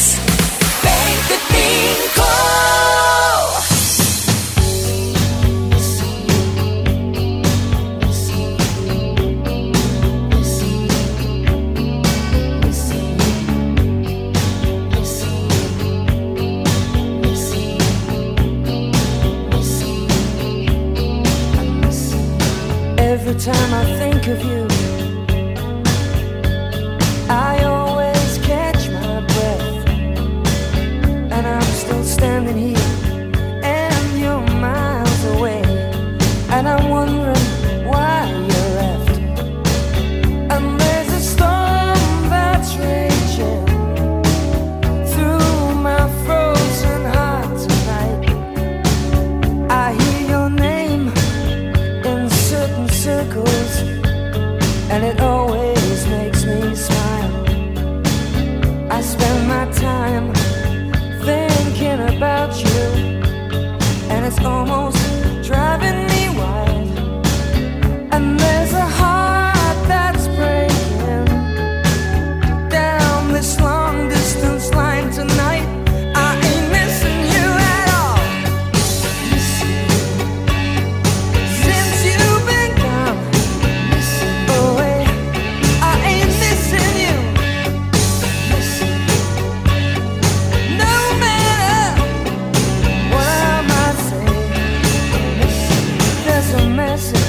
Sports. dreamers.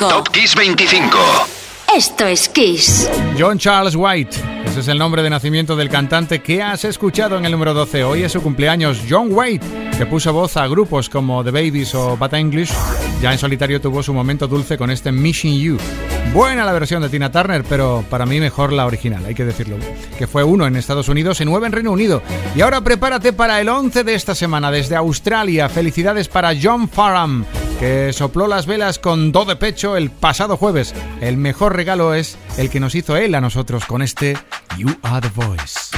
25. Top Kiss 25. Esto es Kiss. John Charles White. Ese es el nombre de nacimiento del cantante que has escuchado en el número 12. Hoy es su cumpleaños. John White, que puso voz a grupos como The Babies o Bad English, ya en solitario tuvo su momento dulce con este Mission You. Buena la versión de Tina Turner, pero para mí mejor la original, hay que decirlo. Que fue uno en Estados Unidos y nueve en Reino Unido. Y ahora prepárate para el 11 de esta semana desde Australia. Felicidades para John Farham que sopló las velas con do de pecho el pasado jueves. El mejor regalo es el que nos hizo él a nosotros con este You Are the Voice.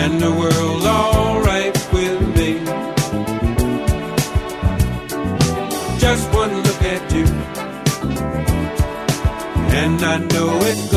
And the world's alright with me. Just one look at you, and I know it's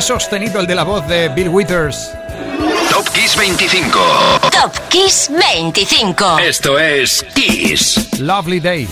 sostenido el de la voz de Bill Withers. Top Kiss 25. Top Kiss 25. Esto es Kiss. Lovely Day.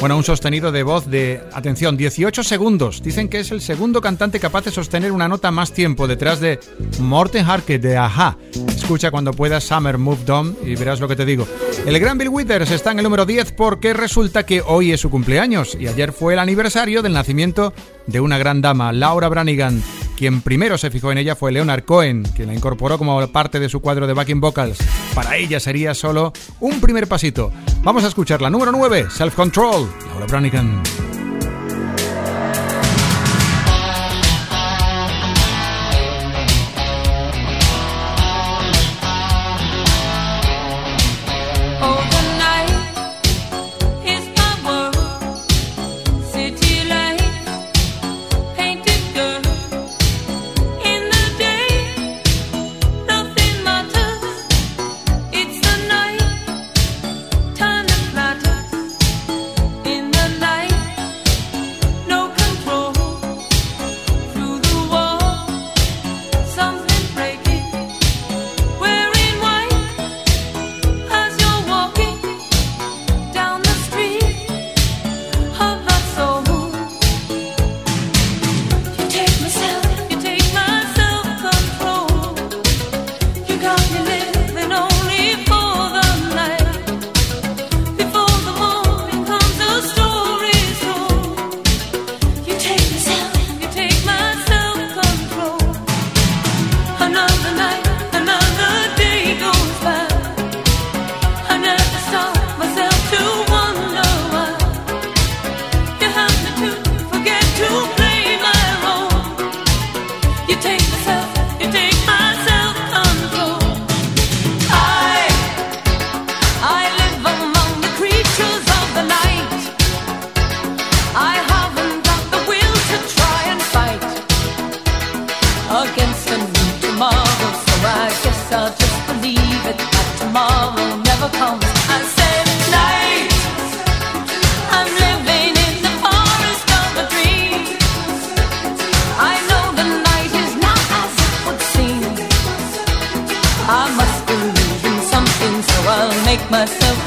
Bueno, un sostenido de voz de, atención, 18 segundos. Dicen que es el segundo cantante capaz de sostener una nota más tiempo detrás de Morten Harke de Aja. Escucha cuando puedas Summer Moved On y verás lo que te digo. El gran Bill Withers está en el número 10 porque resulta que hoy es su cumpleaños y ayer fue el aniversario del nacimiento de una gran dama, Laura Branigan. Quien primero se fijó en ella fue Leonard Cohen, quien la incorporó como parte de su cuadro de backing vocals. Para ella sería solo un primer pasito. Vamos a escuchar la número 9, Self Control, Laura Branigan.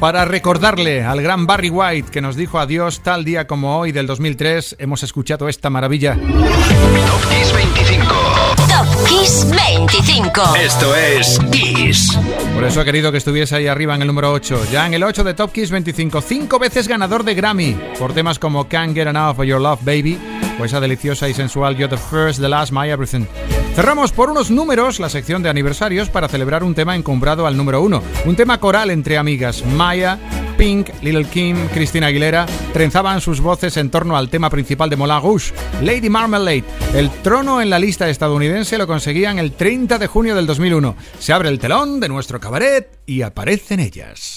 Para recordarle al gran Barry White que nos dijo adiós tal día como hoy del 2003, hemos escuchado esta maravilla. Top Kiss 25. Top Kiss 25. Esto es Kiss. Por eso he querido que estuviese ahí arriba en el número 8. Ya en el 8 de Top Kiss 25, cinco veces ganador de Grammy por temas como Can't Get Enough of Your Love Baby o esa deliciosa y sensual You're the First, The Last, My Everything. Cerramos por unos números la sección de aniversarios para celebrar un tema encumbrado al número 1. Un tema coral entre amigas. Maya, Pink, Little Kim, Cristina Aguilera trenzaban sus voces en torno al tema principal de Moulin Rouge, Lady Marmalade. El trono en la lista estadounidense lo conseguían el 30 de junio del 2001. Se abre el telón de nuestro cabaret y aparecen ellas.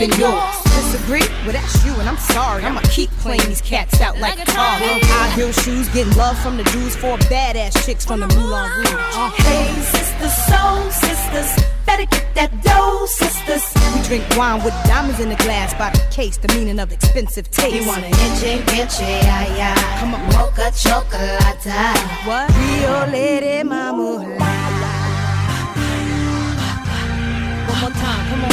Getting love from the dudes, for badass chicks from the Moulin Rouge. Uh. Hey, sisters, soul sisters, better get that dough, sisters. We drink wine with diamonds in the glass by the case, the meaning of expensive taste. You want an inche, inche, ay, ay. Come on, mocha chocolate. What? Rio Lady Mama. One more time, come on.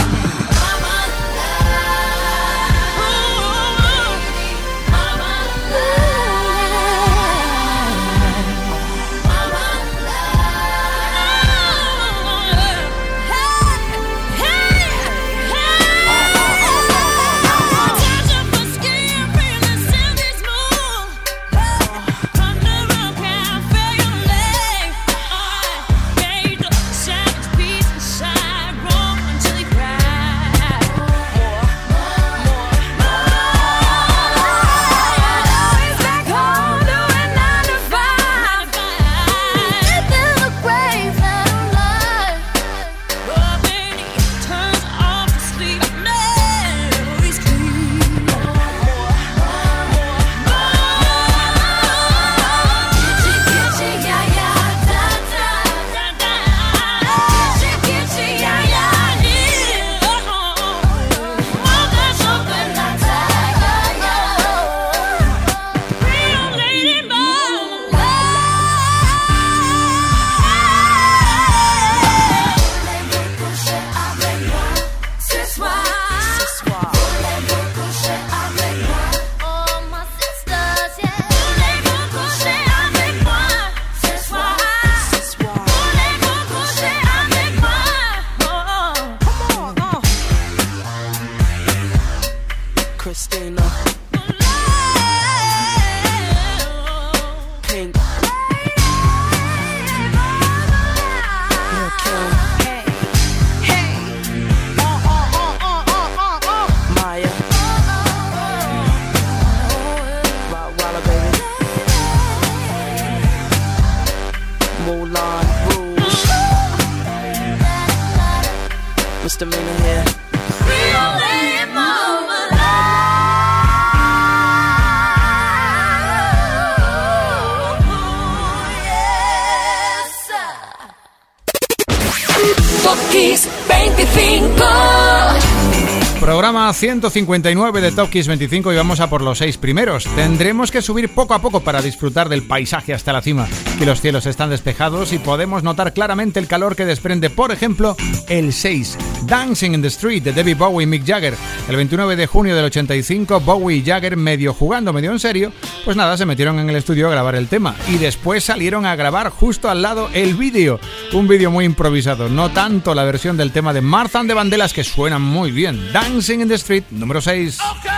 Programa 159 de Top Kiss 25 y vamos a por los seis primeros. Tendremos que subir poco a poco para disfrutar del paisaje hasta la cima. Que los cielos están despejados y podemos notar claramente el calor que desprende, por ejemplo, el 6, Dancing in the Street de David Bowie y Mick Jagger. El 29 de junio del 85, Bowie y Jagger, medio jugando, medio en serio, pues nada, se metieron en el estudio a grabar el tema y después salieron a grabar justo al lado el vídeo. Un vídeo muy improvisado, no tanto la versión del tema de Marzan de Bandelas que suena muy bien. Dancing in the Street, número 6. Okay.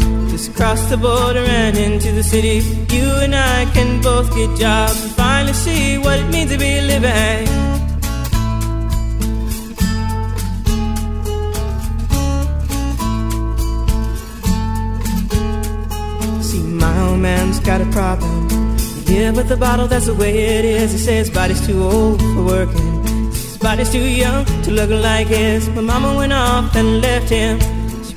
Just cross the border and into the city. You and I can both get jobs and finally see what it means to be living. See, my old man's got a problem. Yeah, but the bottle, that's the way it is. He says body's too old for working His body's too young to look like his. My mama went off and left him.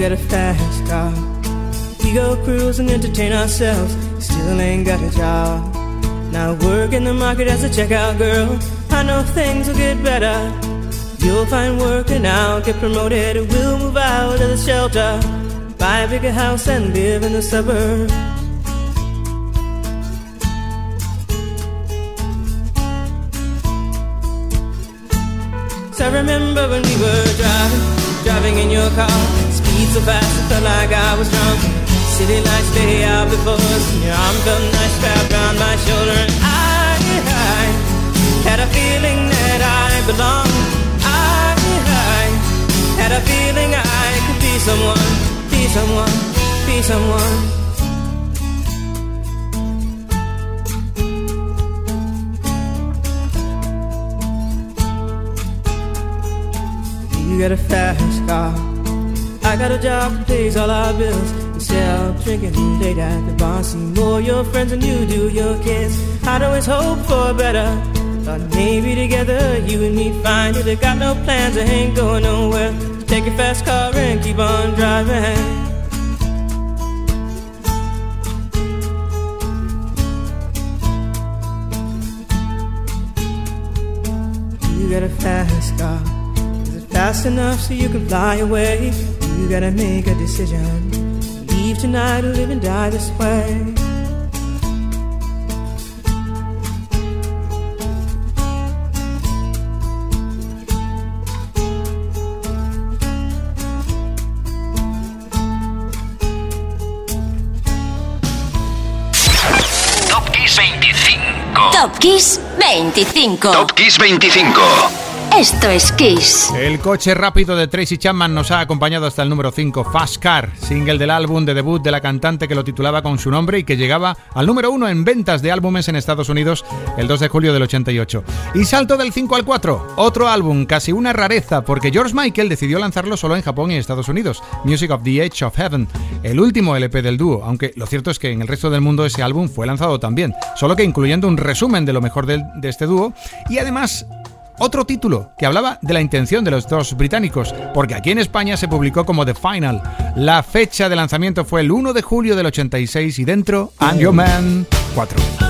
Got a fast car. We go cruise and entertain ourselves. Still ain't got a job. Now work in the market as a checkout girl. I know things will get better. You'll find work and I'll get promoted. We'll move out of the shelter, buy a bigger house and live in the suburbs. So I remember when we were driving, driving in your car. So fast, it felt like I was drunk. City lights stay out before us, and your arm felt nice wrapped around my shoulder. And I, I had a feeling that I belonged. I, I had a feeling I could be someone, be someone, be someone. You got a fast car. I got a job that pays all our bills. Instead of drinking late at the bar, see more your friends than you do your kids. I'd always hope for better. Thought maybe together you and me find it. I got no plans, I ain't going nowhere. So take your fast car and keep on driving. You got a fast car. Is it fast enough so you can fly away? You gotta make a decision. Leave tonight or live and die this way. Top Kiss 25. Top Kiss 25. Top Kiss 25. Esto es Kiss. El coche rápido de Tracy Chapman nos ha acompañado hasta el número 5, Fast Car, single del álbum de debut de la cantante que lo titulaba con su nombre y que llegaba al número 1 en ventas de álbumes en Estados Unidos el 2 de julio del 88. Y salto del 5 al 4, otro álbum, casi una rareza, porque George Michael decidió lanzarlo solo en Japón y Estados Unidos, Music of the Edge of Heaven, el último LP del dúo, aunque lo cierto es que en el resto del mundo ese álbum fue lanzado también, solo que incluyendo un resumen de lo mejor de este dúo y además otro título que hablaba de la intención de los dos británicos, porque aquí en España se publicó como The Final. La fecha de lanzamiento fue el 1 de julio del 86 y dentro I'm Your Man 4.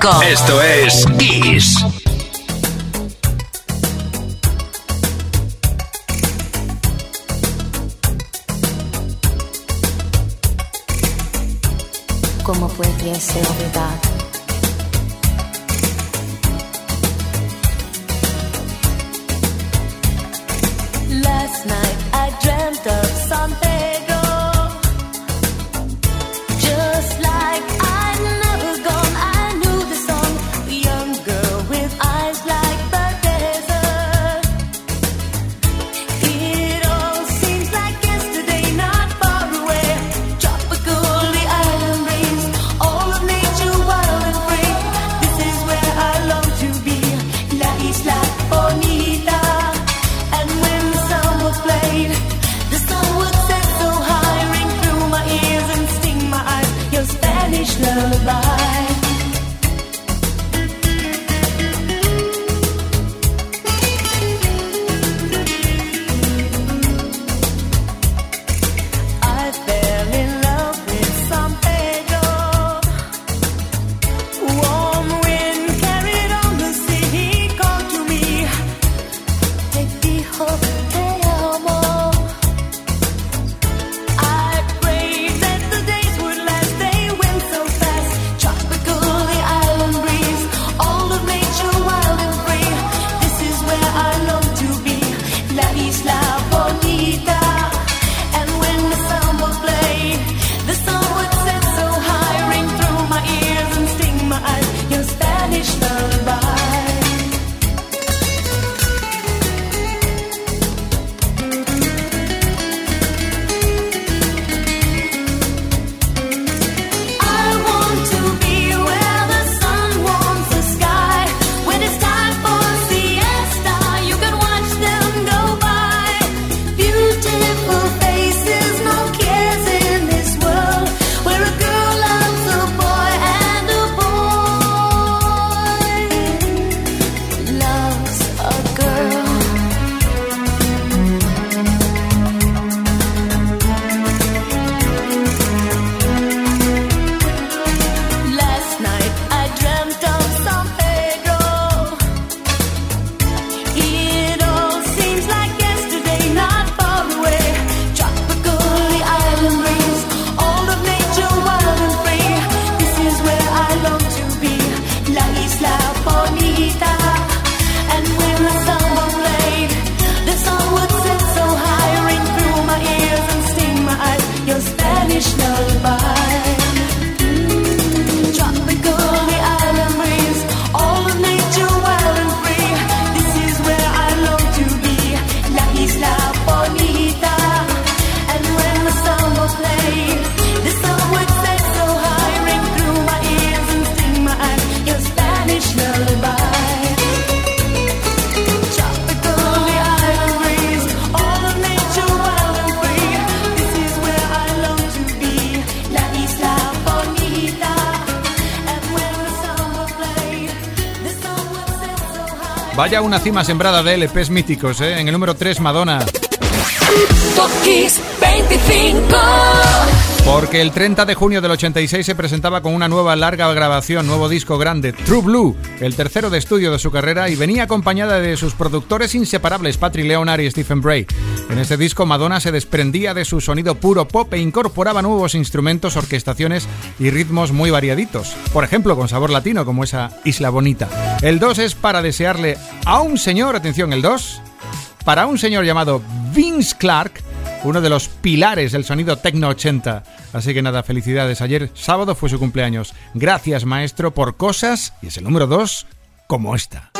25. Esto es Kiss. ¿Cómo pudiese olvidar? Vaya una cima sembrada de LPs míticos, ¿eh? En el número 3, Madonna. Top 25. Porque el 30 de junio del 86 se presentaba con una nueva larga grabación, nuevo disco grande, True Blue, el tercero de estudio de su carrera y venía acompañada de sus productores inseparables, Patrick Leonard y Stephen Bray. En este disco Madonna se desprendía de su sonido puro pop e incorporaba nuevos instrumentos, orquestaciones y ritmos muy variaditos. Por ejemplo, con sabor latino como esa Isla Bonita. El 2 es para desearle a un señor, atención, el 2, para un señor llamado Vince Clark, uno de los pilares del sonido Tecno 80. Así que nada, felicidades. Ayer sábado fue su cumpleaños. Gracias, maestro, por cosas, y es el número 2, como esta.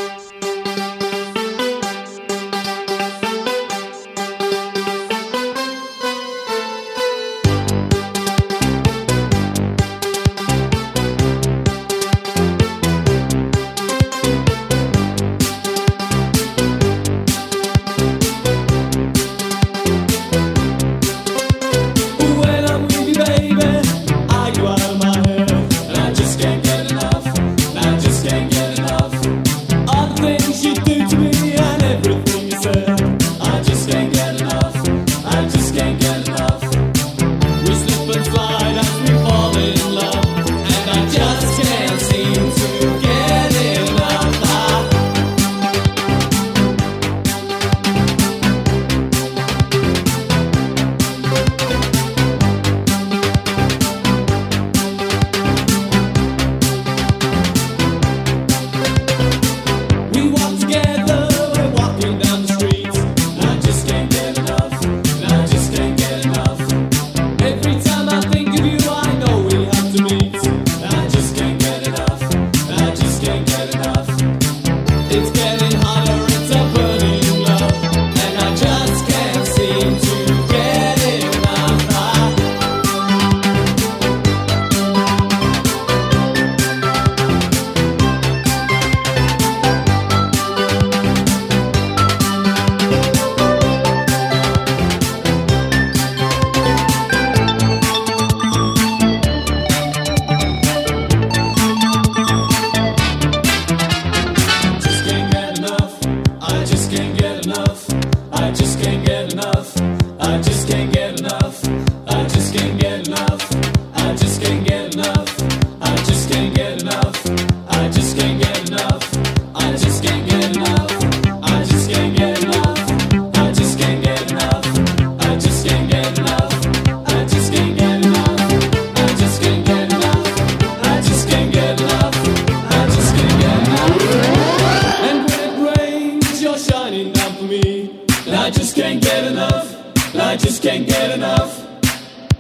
just can't get enough. I just can't get enough.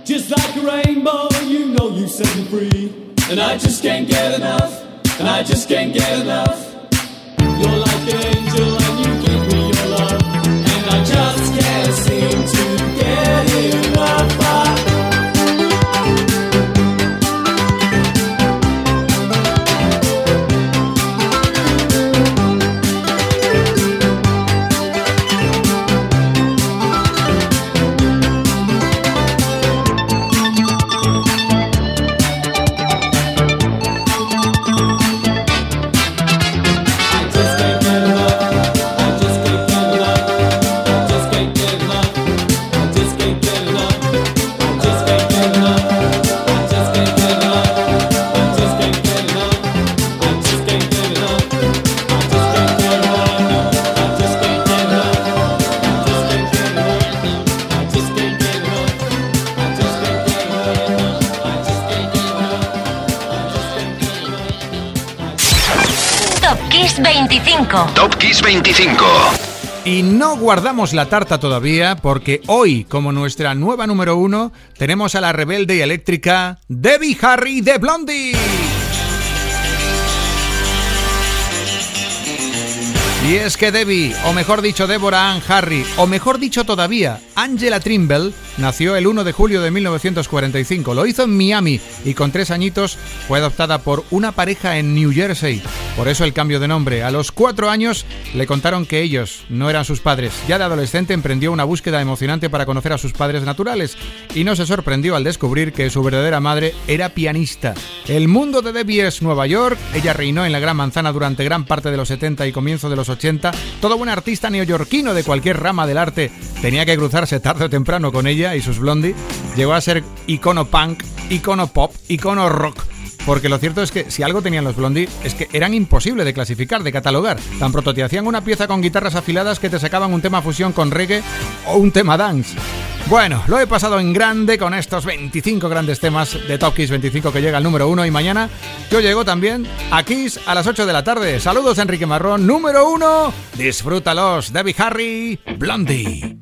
Just like a rainbow, you know you set me free. And I just can't get enough. And I just can't get enough. You're like a 25. Y no guardamos la tarta todavía porque hoy, como nuestra nueva número uno, tenemos a la rebelde y eléctrica Debbie Harry de Blondie. Y es que Debbie, o mejor dicho Deborah Ann Harry, o mejor dicho todavía, Angela Trimble, nació el 1 de julio de 1945. Lo hizo en Miami y con tres añitos fue adoptada por una pareja en New Jersey. Por eso el cambio de nombre. A los cuatro años le contaron que ellos no eran sus padres. Ya de adolescente emprendió una búsqueda emocionante para conocer a sus padres naturales y no se sorprendió al descubrir que su verdadera madre era pianista. El mundo de Debbie es Nueva York. Ella reinó en la Gran Manzana durante gran parte de los 70 y comienzo de los 80. Todo buen artista neoyorquino de cualquier rama del arte tenía que cruzarse tarde o temprano con ella y sus blondie. Llegó a ser icono punk, icono pop, icono rock porque lo cierto es que si algo tenían los Blondie es que eran imposible de clasificar, de catalogar. Tan pronto te hacían una pieza con guitarras afiladas que te sacaban un tema fusión con reggae o un tema dance. Bueno, lo he pasado en grande con estos 25 grandes temas de Top Kiss 25 que llega al número 1 y mañana yo llego también a Kiss a las 8 de la tarde. Saludos Enrique Marrón, número 1. Disfrútalos, Debbie Harry, Blondie.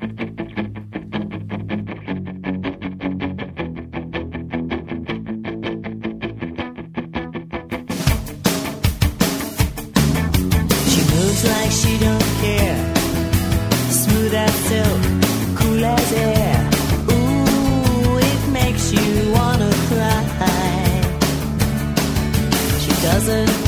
doesn't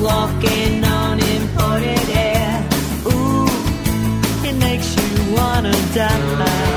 walking on imported air. Ooh, it makes you wanna die.